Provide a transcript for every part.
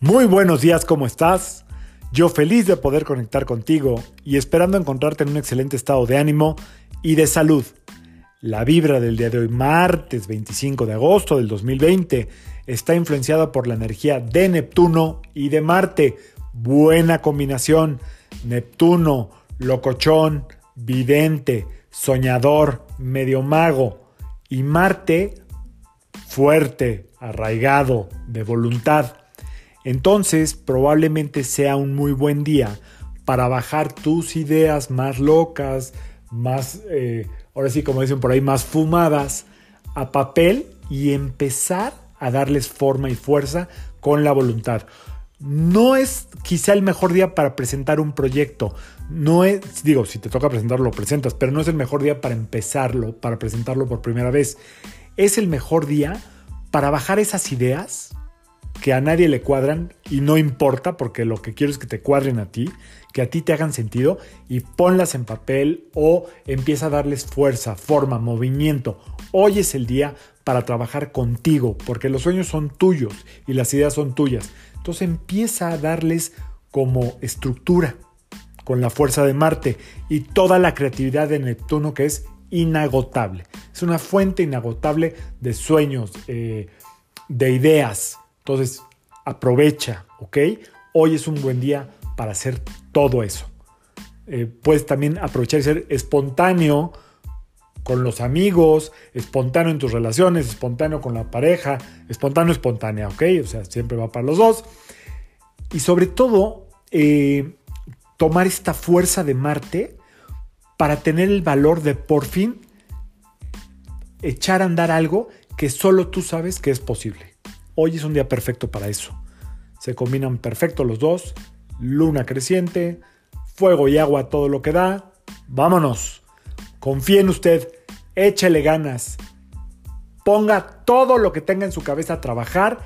Muy buenos días, ¿cómo estás? Yo feliz de poder conectar contigo y esperando encontrarte en un excelente estado de ánimo y de salud. La vibra del día de hoy, martes 25 de agosto del 2020, está influenciada por la energía de Neptuno y de Marte. Buena combinación. Neptuno, locochón, vidente, soñador, medio mago. Y Marte, fuerte, arraigado, de voluntad. Entonces probablemente sea un muy buen día para bajar tus ideas más locas, más, eh, ahora sí como dicen por ahí, más fumadas a papel y empezar a darles forma y fuerza con la voluntad. No es quizá el mejor día para presentar un proyecto. No es, digo, si te toca presentarlo, lo presentas, pero no es el mejor día para empezarlo, para presentarlo por primera vez. Es el mejor día para bajar esas ideas que a nadie le cuadran y no importa porque lo que quiero es que te cuadren a ti, que a ti te hagan sentido y ponlas en papel o empieza a darles fuerza, forma, movimiento. Hoy es el día para trabajar contigo porque los sueños son tuyos y las ideas son tuyas. Entonces empieza a darles como estructura con la fuerza de Marte y toda la creatividad de Neptuno que es inagotable. Es una fuente inagotable de sueños, eh, de ideas, entonces, aprovecha, ¿ok? Hoy es un buen día para hacer todo eso. Eh, puedes también aprovechar y ser espontáneo con los amigos, espontáneo en tus relaciones, espontáneo con la pareja, espontáneo, espontánea, ¿ok? O sea, siempre va para los dos. Y sobre todo, eh, tomar esta fuerza de Marte para tener el valor de por fin echar a andar algo que solo tú sabes que es posible. Hoy es un día perfecto para eso. Se combinan perfecto los dos. Luna creciente, fuego y agua todo lo que da. Vámonos. Confíe en usted. Échele ganas. Ponga todo lo que tenga en su cabeza a trabajar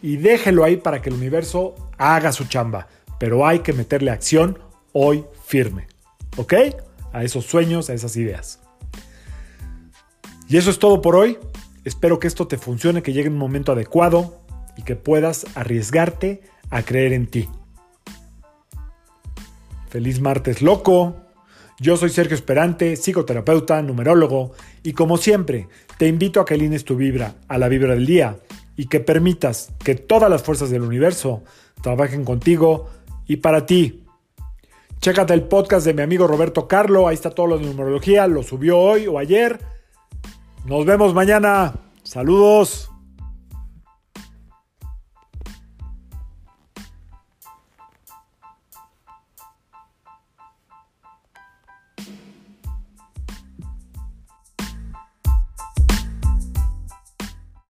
y déjelo ahí para que el universo haga su chamba. Pero hay que meterle acción hoy firme. ¿Ok? A esos sueños, a esas ideas. Y eso es todo por hoy. Espero que esto te funcione, que llegue en un momento adecuado y que puedas arriesgarte a creer en ti. Feliz martes loco. Yo soy Sergio Esperante, psicoterapeuta, numerólogo, y como siempre, te invito a que alines tu vibra a la vibra del día y que permitas que todas las fuerzas del universo trabajen contigo y para ti. Chécate el podcast de mi amigo Roberto Carlo, ahí está todo lo de numerología, lo subió hoy o ayer. Nos vemos mañana. Saludos.